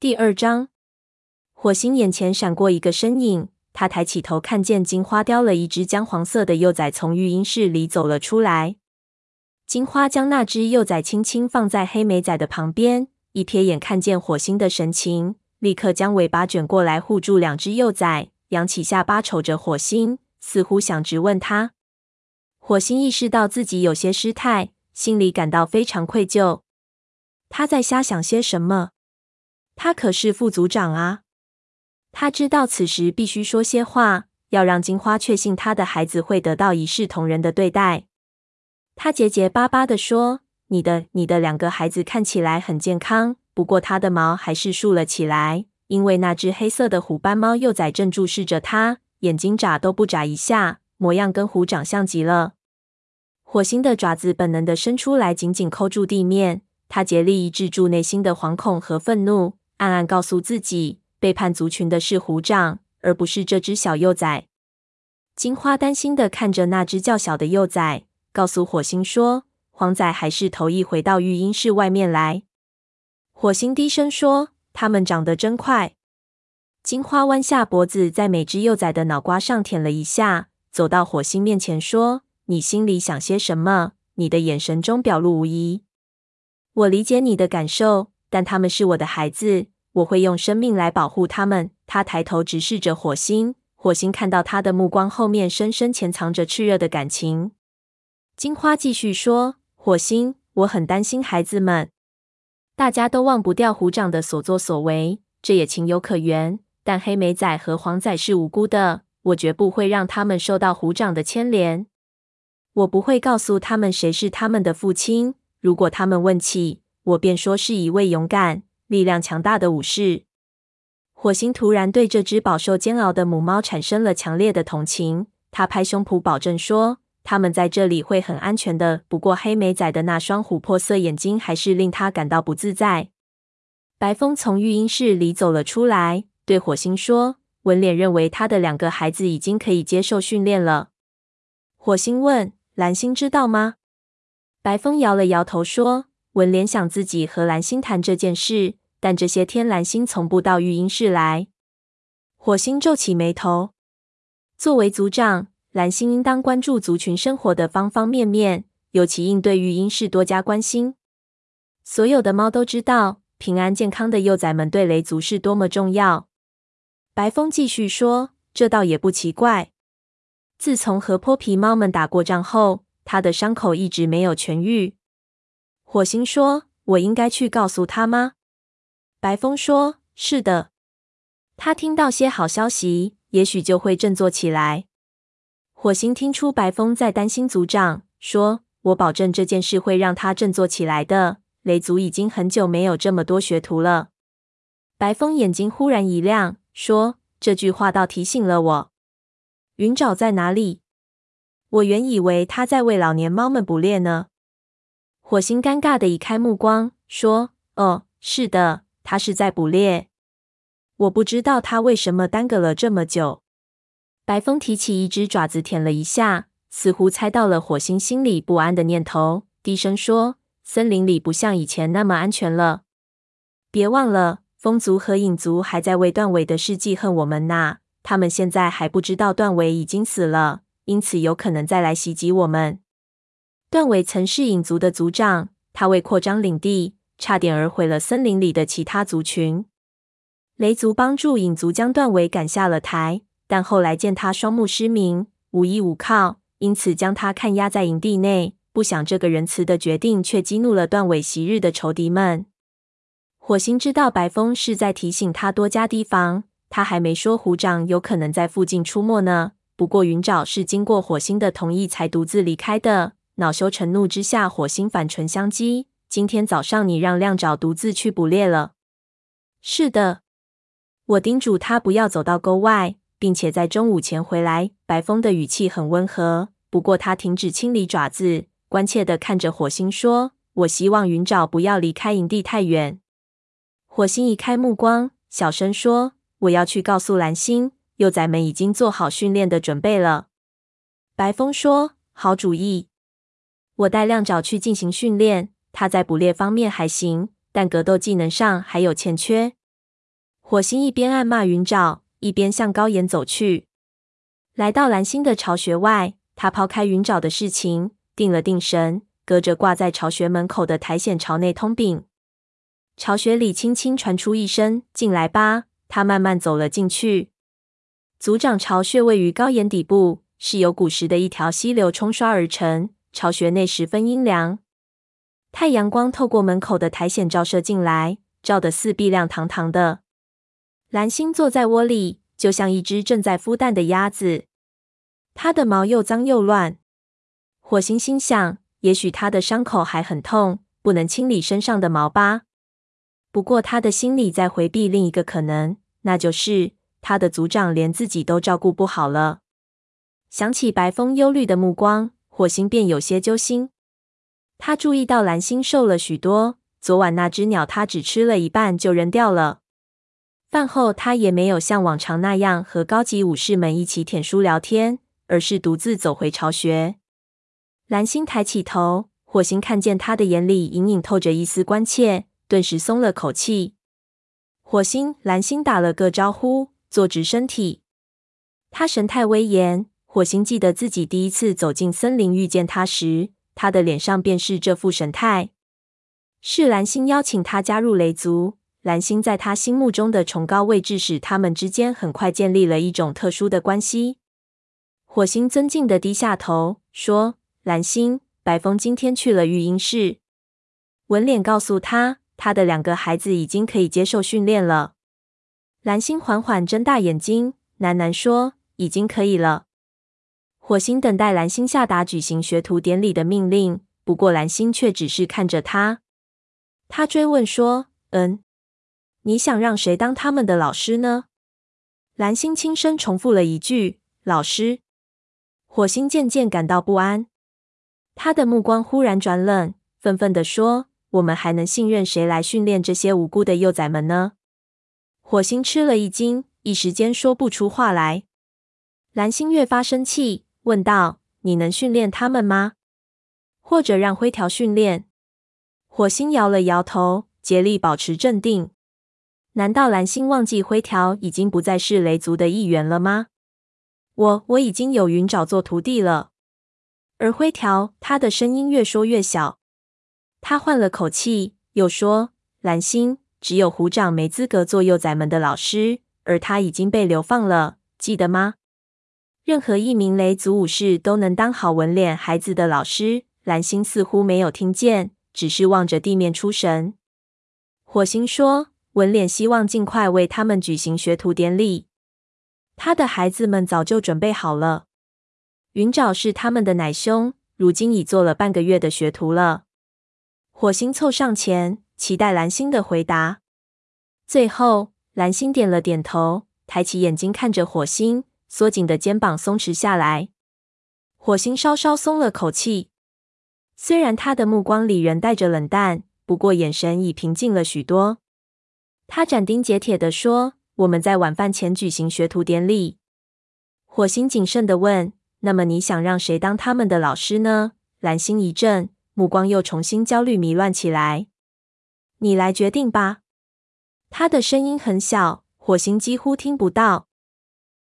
第二章，火星眼前闪过一个身影，他抬起头，看见金花叼了一只姜黄色的幼崽从育婴室里走了出来。金花将那只幼崽轻轻放在黑莓仔的旁边，一瞥眼看见火星的神情，立刻将尾巴卷过来护住两只幼崽，扬起下巴瞅着火星，似乎想直问他。火星意识到自己有些失态，心里感到非常愧疚。他在瞎想些什么？他可是副组长啊！他知道此时必须说些话，要让金花确信他的孩子会得到一视同仁的对待。他结结巴巴地说：“你的、你的两个孩子看起来很健康，不过他的毛还是竖了起来，因为那只黑色的虎斑猫幼崽正注视着他，眼睛眨都不眨一下，模样跟虎长相极了。”火星的爪子本能地伸出来，紧紧扣住地面。他竭力抑制住内心的惶恐和愤怒。暗暗告诉自己，背叛族群的是虎长，而不是这只小幼崽。金花担心的看着那只较小的幼崽，告诉火星说：“黄仔还是头一回到育婴室外面来。”火星低声说：“他们长得真快。”金花弯下脖子，在每只幼崽的脑瓜上舔了一下，走到火星面前说：“你心里想些什么？你的眼神中表露无遗。我理解你的感受。”但他们是我的孩子，我会用生命来保护他们。他抬头直视着火星，火星看到他的目光后面深深潜藏着炽热的感情。金花继续说：“火星，我很担心孩子们，大家都忘不掉虎长的所作所为，这也情有可原。但黑莓仔和黄仔是无辜的，我绝不会让他们受到虎长的牵连。我不会告诉他们谁是他们的父亲。如果他们问起。”我便说是一位勇敢、力量强大的武士。火星突然对这只饱受煎熬的母猫产生了强烈的同情，他拍胸脯保证说：“他们在这里会很安全的。”不过，黑莓仔的那双琥珀色眼睛还是令他感到不自在。白风从育婴室里走了出来，对火星说：“文脸认为他的两个孩子已经可以接受训练了。”火星问：“蓝星知道吗？”白风摇了摇头说。文联想自己和蓝星谈这件事，但这些天蓝星从不到育婴室来。火星皱起眉头。作为族长，蓝星应当关注族群生活的方方面面，尤其应对育婴室多加关心。所有的猫都知道，平安健康的幼崽们对雷族是多么重要。白风继续说：“这倒也不奇怪。自从和泼皮猫们打过仗后，他的伤口一直没有痊愈。”火星说：“我应该去告诉他吗？”白风说：“是的。他听到些好消息，也许就会振作起来。”火星听出白风在担心组长，说：“我保证这件事会让他振作起来的。雷族已经很久没有这么多学徒了。”白风眼睛忽然一亮，说：“这句话倒提醒了我。云沼在哪里？我原以为他在为老年猫们捕猎呢。”火星尴尬的移开目光，说：“哦，是的，他是在捕猎。我不知道他为什么耽搁了这么久。”白风提起一只爪子舔了一下，似乎猜到了火星心里不安的念头，低声说：“森林里不像以前那么安全了。别忘了，风族和影族还在为断尾的事记恨我们呢。他们现在还不知道断尾已经死了，因此有可能再来袭击我们。”段尾曾是影族的族长，他为扩张领地，差点儿毁了森林里的其他族群。雷族帮助影族将段尾赶下了台，但后来见他双目失明，无依无靠，因此将他看押在营地内。不想这个仁慈的决定，却激怒了段尾昔日的仇敌们。火星知道白风是在提醒他多加提防，他还没说虎掌有可能在附近出没呢。不过云沼是经过火星的同意才独自离开的。恼羞成怒之下，火星反唇相讥：“今天早上你让亮爪独自去捕猎了。”“是的，我叮嘱他不要走到沟外，并且在中午前回来。”白风的语气很温和，不过他停止清理爪子，关切地看着火星说：“我希望云爪不要离开营地太远。”火星移开目光，小声说：“我要去告诉蓝星，幼崽们已经做好训练的准备了。”白风说：“好主意。”我带亮爪去进行训练，他在捕猎方面还行，但格斗技能上还有欠缺。火星一边暗骂云沼，一边向高岩走去。来到蓝星的巢穴外，他抛开云沼的事情，定了定神，隔着挂在巢穴门口的苔藓朝内通禀。巢穴里轻轻传出一声“进来吧”，他慢慢走了进去。族长巢穴位于高岩底部，是由古时的一条溪流冲刷而成。巢穴内十分阴凉，太阳光透过门口的苔藓照射进来，照得四壁亮堂堂的。蓝星坐在窝里，就像一只正在孵蛋的鸭子。它的毛又脏又乱。火星心想，也许它的伤口还很痛，不能清理身上的毛吧。不过，他的心里在回避另一个可能，那就是他的族长连自己都照顾不好了。想起白风忧虑的目光，火星便有些揪心。他注意到蓝星瘦了许多，昨晚那只鸟他只吃了一半就扔掉了。饭后，他也没有像往常那样和高级武士们一起舔书聊天，而是独自走回巢穴。蓝星抬起头，火星看见他的眼里隐隐透着一丝关切。顿时松了口气。火星、蓝星打了个招呼，坐直身体。他神态威严。火星记得自己第一次走进森林遇见他时，他的脸上便是这副神态。是蓝星邀请他加入雷族。蓝星在他心目中的崇高位置使他们之间很快建立了一种特殊的关系。火星尊敬的低下头说：“蓝星，白风今天去了育婴室。文脸告诉他。”他的两个孩子已经可以接受训练了。蓝星缓缓睁大眼睛，喃喃说：“已经可以了。”火星等待蓝星下达举行学徒典礼的命令，不过蓝星却只是看着他。他追问说：“嗯，你想让谁当他们的老师呢？”蓝星轻声重复了一句：“老师。”火星渐渐感到不安，他的目光忽然转冷，愤愤地说。我们还能信任谁来训练这些无辜的幼崽们呢？火星吃了一惊，一时间说不出话来。蓝星越发生气，问道：“你能训练他们吗？或者让灰条训练？”火星摇了摇头，竭力保持镇定。难道蓝星忘记灰条已经不再是雷族的一员了吗？我我已经有云沼做徒弟了。而灰条，他的声音越说越小。他换了口气，又说：“蓝星，只有虎掌没资格做幼崽们的老师，而他已经被流放了，记得吗？任何一名雷族武士都能当好文脸孩子的老师。”蓝星似乎没有听见，只是望着地面出神。火星说：“文脸希望尽快为他们举行学徒典礼，他的孩子们早就准备好了。云沼是他们的奶兄，如今已做了半个月的学徒了。”火星凑上前，期待蓝星的回答。最后，蓝星点了点头，抬起眼睛看着火星，缩紧的肩膀松弛下来。火星稍稍松了口气，虽然他的目光里仍带着冷淡，不过眼神已平静了许多。他斩钉截铁地说：“我们在晚饭前举行学徒典礼。”火星谨慎地问：“那么你想让谁当他们的老师呢？”蓝星一怔。目光又重新焦虑迷乱起来。你来决定吧。他的声音很小，火星几乎听不到。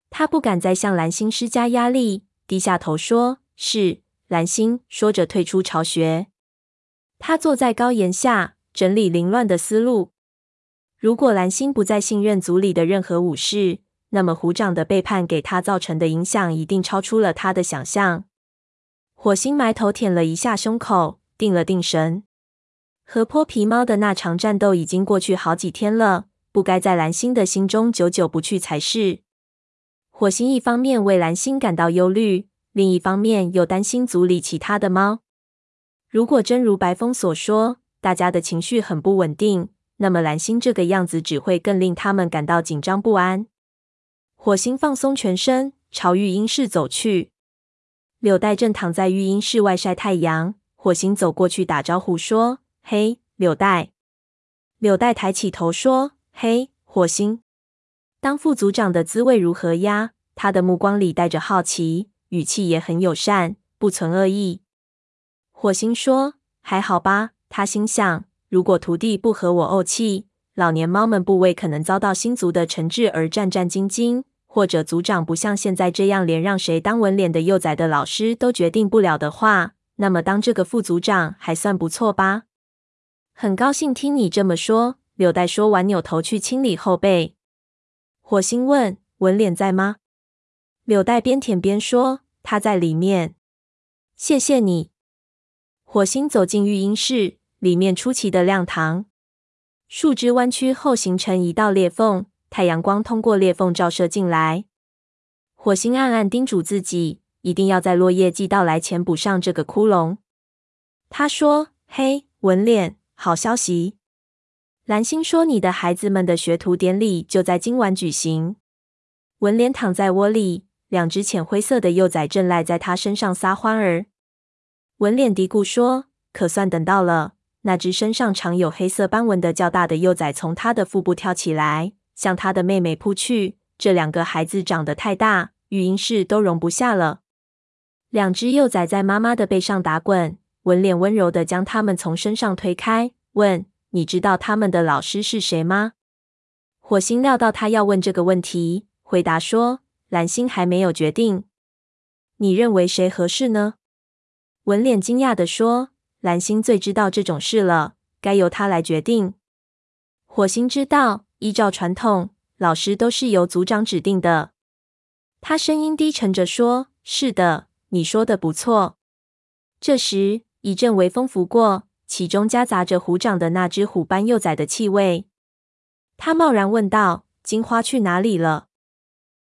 他不敢再向蓝星施加压力，低下头说：“是。”蓝星说着退出巢穴。他坐在高岩下，整理凌乱的思路。如果蓝星不再信任族里的任何武士，那么虎掌的背叛给他造成的影响一定超出了他的想象。火星埋头舔了一下胸口，定了定神。和泼皮猫的那场战斗已经过去好几天了，不该在蓝星的心中久久不去才是。火星一方面为蓝星感到忧虑，另一方面又担心组里其他的猫。如果真如白风所说，大家的情绪很不稳定，那么蓝星这个样子只会更令他们感到紧张不安。火星放松全身，朝育婴室走去。柳带正躺在育婴室外晒太阳，火星走过去打招呼说：“嘿，柳带。”柳带抬起头说：“嘿，火星。当副组长的滋味如何呀？”他的目光里带着好奇，语气也很友善，不存恶意。火星说：“还好吧。”他心想：“如果徒弟不和我怄气，老年猫们不为可能遭到新族的惩治而战战兢兢，或者组长不像现在这样连让谁当文脸的幼崽的老师都决定不了的话，那么当这个副组长还算不错吧？很高兴听你这么说。柳带说完，扭头去清理后背。火星问：“文脸在吗？”柳带边舔边说：“他在里面。”谢谢你。火星走进育婴室，里面出奇的亮堂。树枝弯曲后形成一道裂缝，太阳光通过裂缝照射进来。火星暗暗叮嘱自己，一定要在落叶季到来前补上这个窟窿。他说：“嘿，文脸，好消息。”蓝星说：“你的孩子们的学徒典礼就在今晚举行。”文脸躺在窝里，两只浅灰色的幼崽正赖在他身上撒欢儿。文脸嘀咕说：“可算等到了。”那只身上常有黑色斑纹的较大的幼崽从他的腹部跳起来，向他的妹妹扑去。这两个孩子长得太大，育婴室都容不下了。两只幼崽在妈妈的背上打滚，文脸温柔地将他们从身上推开，问。你知道他们的老师是谁吗？火星料到他要问这个问题，回答说：“蓝星还没有决定。你认为谁合适呢？”文脸惊讶地说：“蓝星最知道这种事了，该由他来决定。”火星知道，依照传统，老师都是由族长指定的。他声音低沉着说：“是的，你说的不错。”这时，一阵微风拂过。其中夹杂着虎掌的那只虎斑幼崽的气味。他贸然问道：“金花去哪里了？”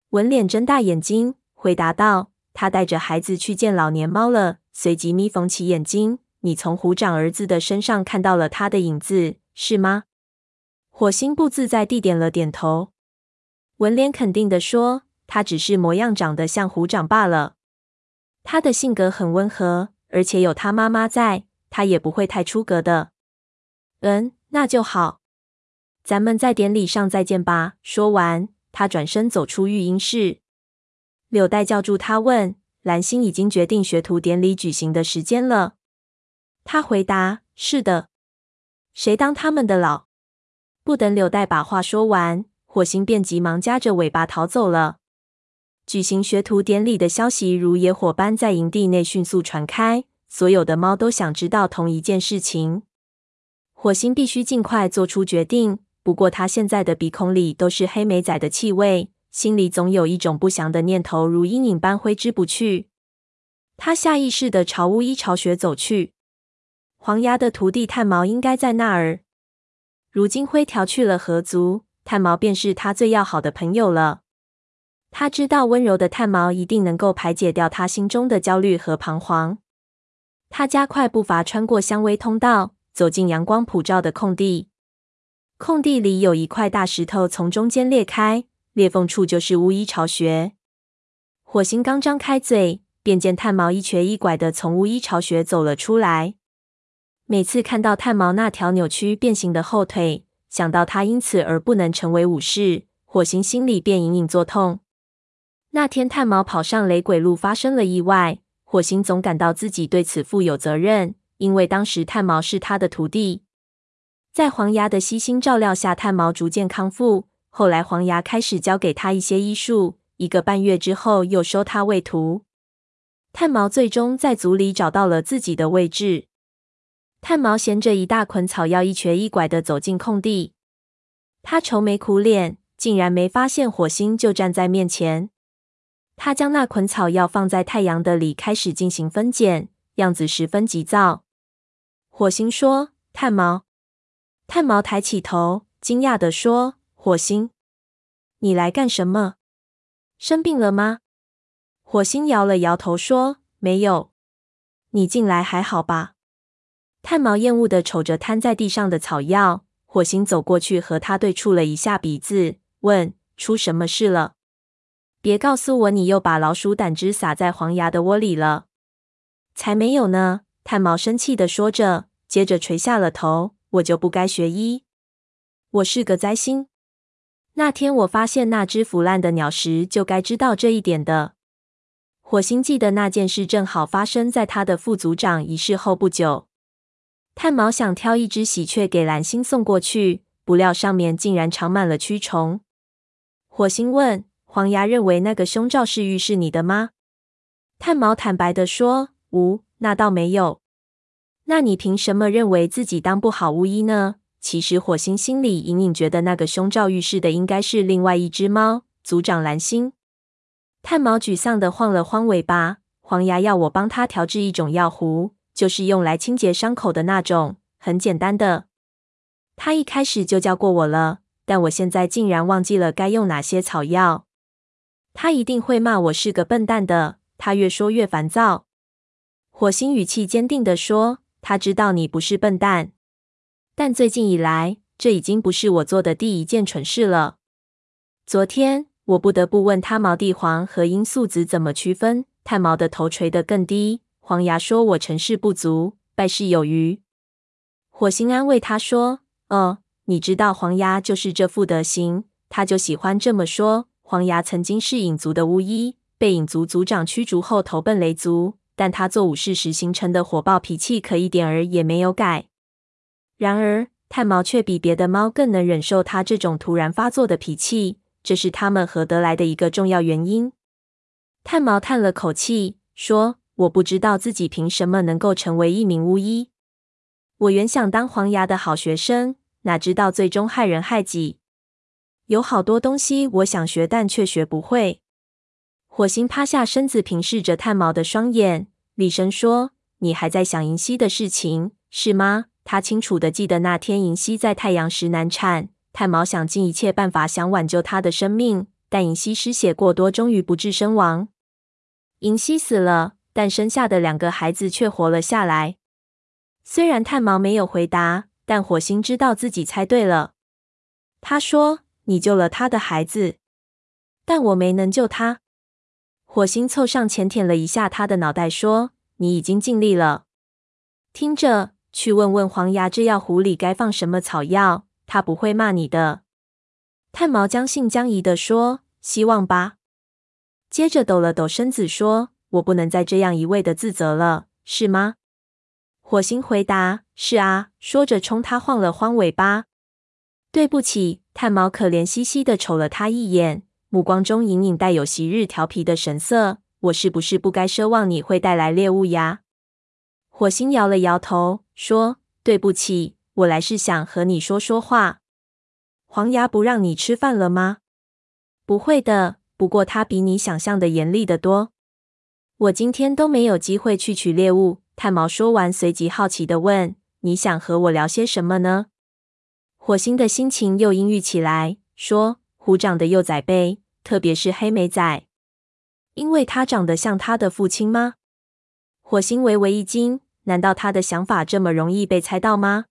文脸睁大眼睛回答道：“他带着孩子去见老年猫了。”随即眯缝起眼睛：“你从虎掌儿子的身上看到了他的影子，是吗？”火星不自在地点了点头。文脸肯定地说：“他只是模样长得像虎掌罢了。他的性格很温和，而且有他妈妈在。”他也不会太出格的。嗯，那就好。咱们在典礼上再见吧。说完，他转身走出育婴室。柳带叫住他，问：“蓝星已经决定学徒典礼举行的时间了？”他回答：“是的。”谁当他们的老？不等柳带把话说完，火星便急忙夹着尾巴逃走了。举行学徒典礼的消息如野火般在营地内迅速传开。所有的猫都想知道同一件事情。火星必须尽快做出决定。不过他现在的鼻孔里都是黑莓仔的气味，心里总有一种不祥的念头如阴影般挥之不去。他下意识的朝巫医巢穴走去。黄牙的徒弟炭毛应该在那儿。如今灰条去了河族，炭毛便是他最要好的朋友了。他知道温柔的炭毛一定能够排解掉他心中的焦虑和彷徨。他加快步伐，穿过香薇通道，走进阳光普照的空地。空地里有一块大石头从中间裂开，裂缝处就是巫医巢穴。火星刚张开嘴，便见炭毛一瘸一拐的从巫医巢穴走了出来。每次看到炭毛那条扭曲变形的后腿，想到他因此而不能成为武士，火星心里便隐隐作痛。那天炭毛跑上雷鬼路，发生了意外。火星总感到自己对此负有责任，因为当时炭毛是他的徒弟。在黄牙的悉心照料下，炭毛逐渐康复。后来，黄牙开始教给他一些医术。一个半月之后，又收他为徒。炭毛最终在族里找到了自己的位置。炭毛衔着一大捆草药，一瘸一拐地走进空地。他愁眉苦脸，竟然没发现火星就站在面前。他将那捆草药放在太阳的里，开始进行分拣，样子十分急躁。火星说：“炭毛。”炭毛抬起头，惊讶地说：“火星，你来干什么？生病了吗？”火星摇了摇头说：“没有。”你近来还好吧？炭毛厌恶地瞅着摊在地上的草药。火星走过去和他对触了一下鼻子，问：“出什么事了？”别告诉我，你又把老鼠胆汁撒在黄牙的窝里了。才没有呢！炭毛生气地说着，接着垂下了头。我就不该学医，我是个灾星。那天我发现那只腐烂的鸟时，就该知道这一点的。火星记得那件事正好发生在他的副组长仪式后不久。炭毛想挑一只喜鹊给蓝星送过去，不料上面竟然长满了蛆虫。火星问：“黄牙认为那个胸罩是浴室你的吗？”炭毛坦白地说：“无，那倒没有。”那你凭什么认为自己当不好巫医呢？其实火星心里隐隐觉得，那个胸罩预示的应该是另外一只猫，族长蓝星。炭毛沮丧地晃了晃尾巴。黄牙要我帮他调制一种药壶，就是用来清洁伤口的那种，很简单的。他一开始就教过我了，但我现在竟然忘记了该用哪些草药。他一定会骂我是个笨蛋的。他越说越烦躁。火星语气坚定地说。他知道你不是笨蛋，但最近以来，这已经不是我做的第一件蠢事了。昨天，我不得不问他毛地黄和罂粟籽怎么区分。炭毛的头垂得更低。黄牙说：“我成事不足，败事有余。”火星安慰他说：“哦，你知道黄牙就是这副德行，他就喜欢这么说。黄牙曾经是影族的巫医，被影族族长驱逐后投奔雷族。”但他做武士时形成的火爆脾气可一点儿也没有改。然而，炭毛却比别的猫更能忍受他这种突然发作的脾气，这是他们合得来的一个重要原因。炭毛叹了口气，说：“我不知道自己凭什么能够成为一名巫医。我原想当黄牙的好学生，哪知道最终害人害己。有好多东西我想学，但却学不会。”火星趴下身子，平视着炭毛的双眼，厉声说：“你还在想银溪的事情，是吗？”他清楚的记得那天银溪在太阳石难产，炭毛想尽一切办法想挽救她的生命，但银溪失血过多，终于不治身亡。银溪死了，但生下的两个孩子却活了下来。虽然炭毛没有回答，但火星知道自己猜对了。他说：“你救了他的孩子，但我没能救他。”火星凑上前舔了一下他的脑袋，说：“你已经尽力了。听着，去问问黄牙，这药壶里该放什么草药，他不会骂你的。”炭毛将信将疑地说：“希望吧。”接着抖了抖身子，说：“我不能再这样一味的自责了，是吗？”火星回答：“是啊。”说着冲他晃了晃尾巴。“对不起。”炭毛可怜兮兮的瞅了他一眼。目光中隐隐带有昔日调皮的神色。我是不是不该奢望你会带来猎物呀？火星摇了摇头，说：“对不起，我来是想和你说说话。黄牙不让你吃饭了吗？不会的，不过他比你想象的严厉的多。我今天都没有机会去取猎物。”炭毛说完，随即好奇的问：“你想和我聊些什么呢？”火星的心情又阴郁起来，说：“虎长的幼崽辈。”特别是黑莓仔，因为他长得像他的父亲吗？火星微微一惊，难道他的想法这么容易被猜到吗？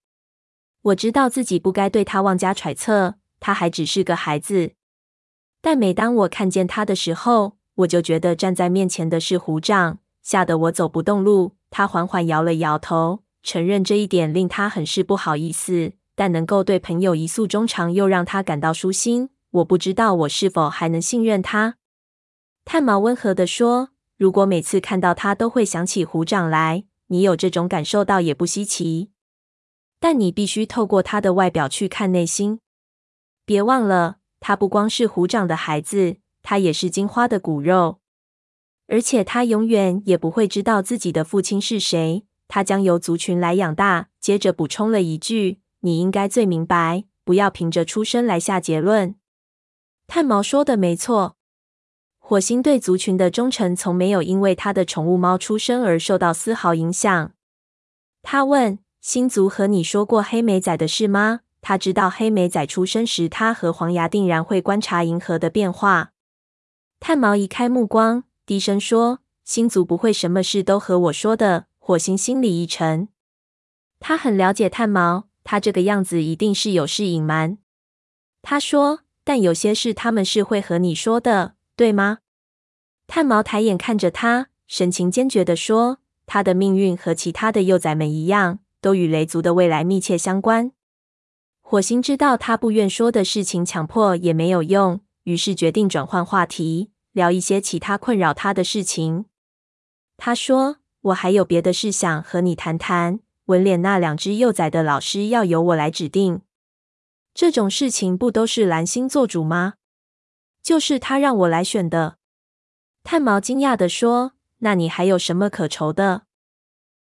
我知道自己不该对他妄加揣测，他还只是个孩子。但每当我看见他的时候，我就觉得站在面前的是虎掌，吓得我走不动路。他缓缓摇了摇头，承认这一点令他很是不好意思，但能够对朋友一诉衷肠，又让他感到舒心。我不知道我是否还能信任他。炭毛温和地说：“如果每次看到他都会想起虎掌来，你有这种感受倒也不稀奇。但你必须透过他的外表去看内心。别忘了，他不光是虎掌的孩子，他也是金花的骨肉。而且他永远也不会知道自己的父亲是谁。他将由族群来养大。”接着补充了一句：“你应该最明白，不要凭着出生来下结论。”炭毛说的没错，火星对族群的忠诚从没有因为他的宠物猫出生而受到丝毫影响。他问：“星族和你说过黑莓仔的事吗？”他知道黑莓仔出生时，他和黄牙定然会观察银河的变化。炭毛移开目光，低声说：“星族不会什么事都和我说的。”火星心里一沉，他很了解炭毛，他这个样子一定是有事隐瞒。他说。但有些事他们是会和你说的，对吗？炭毛抬眼看着他，神情坚决地说：“他的命运和其他的幼崽们一样，都与雷族的未来密切相关。”火星知道他不愿说的事情，强迫也没有用，于是决定转换话题，聊一些其他困扰他的事情。他说：“我还有别的事想和你谈谈。纹脸那两只幼崽的老师要由我来指定。”这种事情不都是蓝星做主吗？就是他让我来选的。炭毛惊讶地说：“那你还有什么可愁的？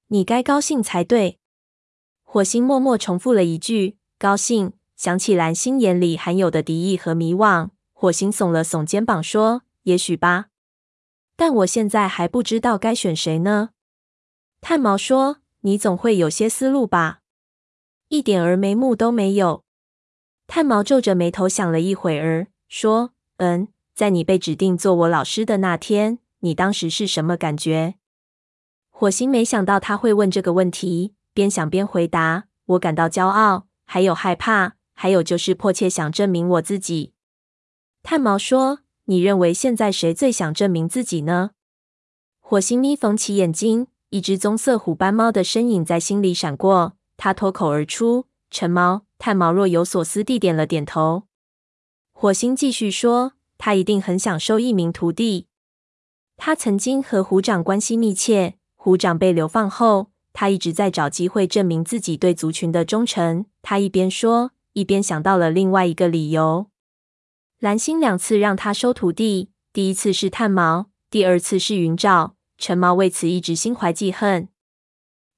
你该高兴才对。”火星默默重复了一句：“高兴。”想起蓝星眼里含有的敌意和迷惘，火星耸了耸肩膀说：“也许吧，但我现在还不知道该选谁呢。”炭毛说：“你总会有些思路吧？”一点儿眉目都没有。炭毛皱着眉头想了一会儿，说：“嗯，在你被指定做我老师的那天，你当时是什么感觉？”火星没想到他会问这个问题，边想边回答：“我感到骄傲，还有害怕。”还有就是迫切想证明我自己。炭毛说：“你认为现在谁最想证明自己呢？”火星眯缝起眼睛，一只棕色虎斑猫的身影在心里闪过。他脱口而出：“橙猫。”炭毛若有所思地点了点头。火星继续说：“他一定很想收一名徒弟。他曾经和虎掌关系密切。虎掌被流放后，他一直在找机会证明自己对族群的忠诚。”他一边说。一边想到了另外一个理由，蓝星两次让他收徒弟，第一次是炭毛，第二次是云沼。陈毛为此一直心怀记恨。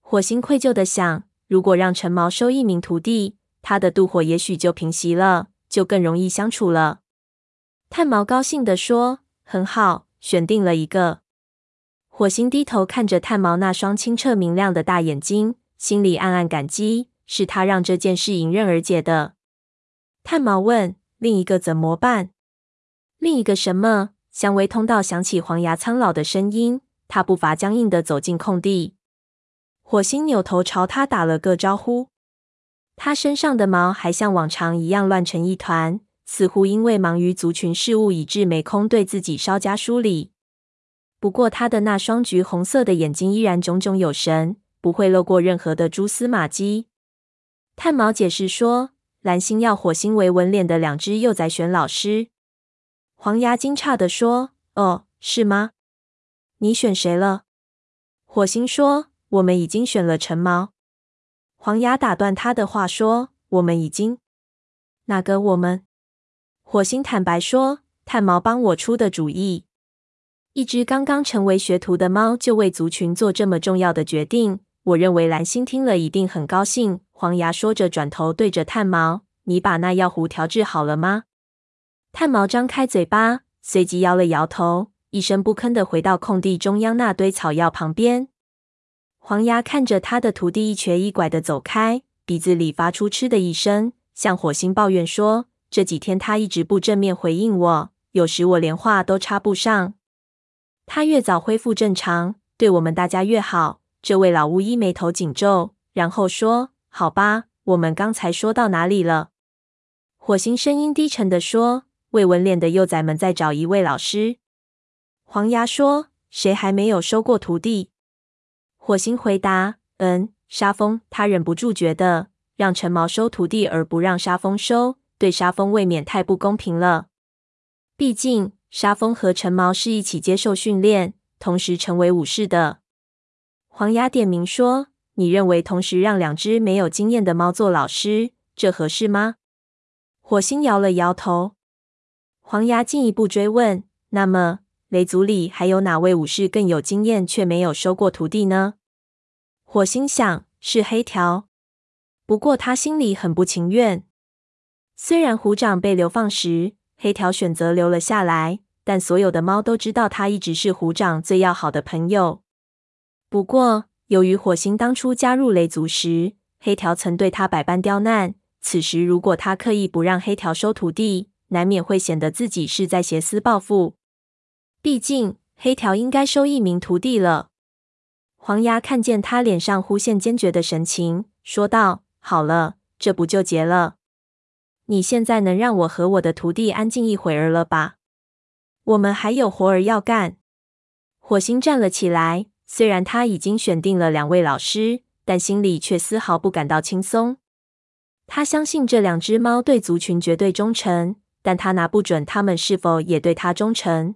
火星愧疚地想：如果让陈毛收一名徒弟，他的妒火也许就平息了，就更容易相处了。炭毛高兴地说：“很好，选定了一个。”火星低头看着炭毛那双清澈明亮的大眼睛，心里暗暗感激。是他让这件事迎刃而解的。炭毛问：“另一个怎么办？”“另一个什么？”香薇通道响起黄牙苍老的声音。他步伐僵硬地走进空地。火星扭头朝他打了个招呼。他身上的毛还像往常一样乱成一团，似乎因为忙于族群事务，以致没空对自己稍加梳理。不过，他的那双橘红色的眼睛依然炯炯有神，不会漏过任何的蛛丝马迹。炭毛解释说：“蓝星要火星为纹脸的两只幼崽选老师。”黄牙惊诧地说：“哦，是吗？你选谁了？”火星说：“我们已经选了橙毛。”黄牙打断他的话说：“我们已经……哪个我们？”火星坦白说：“炭毛帮我出的主意。一只刚刚成为学徒的猫就为族群做这么重要的决定，我认为蓝星听了一定很高兴。”黄牙说着，转头对着炭毛：“你把那药壶调制好了吗？”炭毛张开嘴巴，随即摇了摇头，一声不吭地回到空地中央那堆草药旁边。黄牙看着他的徒弟一瘸一拐地走开，鼻子里发出嗤的一声，向火星抱怨说：“这几天他一直不正面回应我，有时我连话都插不上。他越早恢复正常，对我们大家越好。”这位老巫医眉头紧皱，然后说。好吧，我们刚才说到哪里了？火星声音低沉地说：“未纹脸的幼崽们在找一位老师。”黄牙说：“谁还没有收过徒弟？”火星回答：“嗯，沙风。”他忍不住觉得，让陈毛收徒弟而不让沙风收，对沙风未免太不公平了。毕竟，沙风和陈毛是一起接受训练，同时成为武士的。黄牙点名说。你认为同时让两只没有经验的猫做老师，这合适吗？火星摇了摇头。黄牙进一步追问：“那么雷族里还有哪位武士更有经验，却没有收过徒弟呢？”火星想是黑条，不过他心里很不情愿。虽然虎掌被流放时，黑条选择留了下来，但所有的猫都知道他一直是虎掌最要好的朋友。不过，由于火星当初加入雷族时，黑条曾对他百般刁难。此时如果他刻意不让黑条收徒弟，难免会显得自己是在挟私报复。毕竟黑条应该收一名徒弟了。黄牙看见他脸上忽现坚决的神情，说道：“好了，这不就结了？你现在能让我和我的徒弟安静一会儿了吧？我们还有活儿要干。”火星站了起来。虽然他已经选定了两位老师，但心里却丝毫不感到轻松。他相信这两只猫对族群绝对忠诚，但他拿不准他们是否也对他忠诚。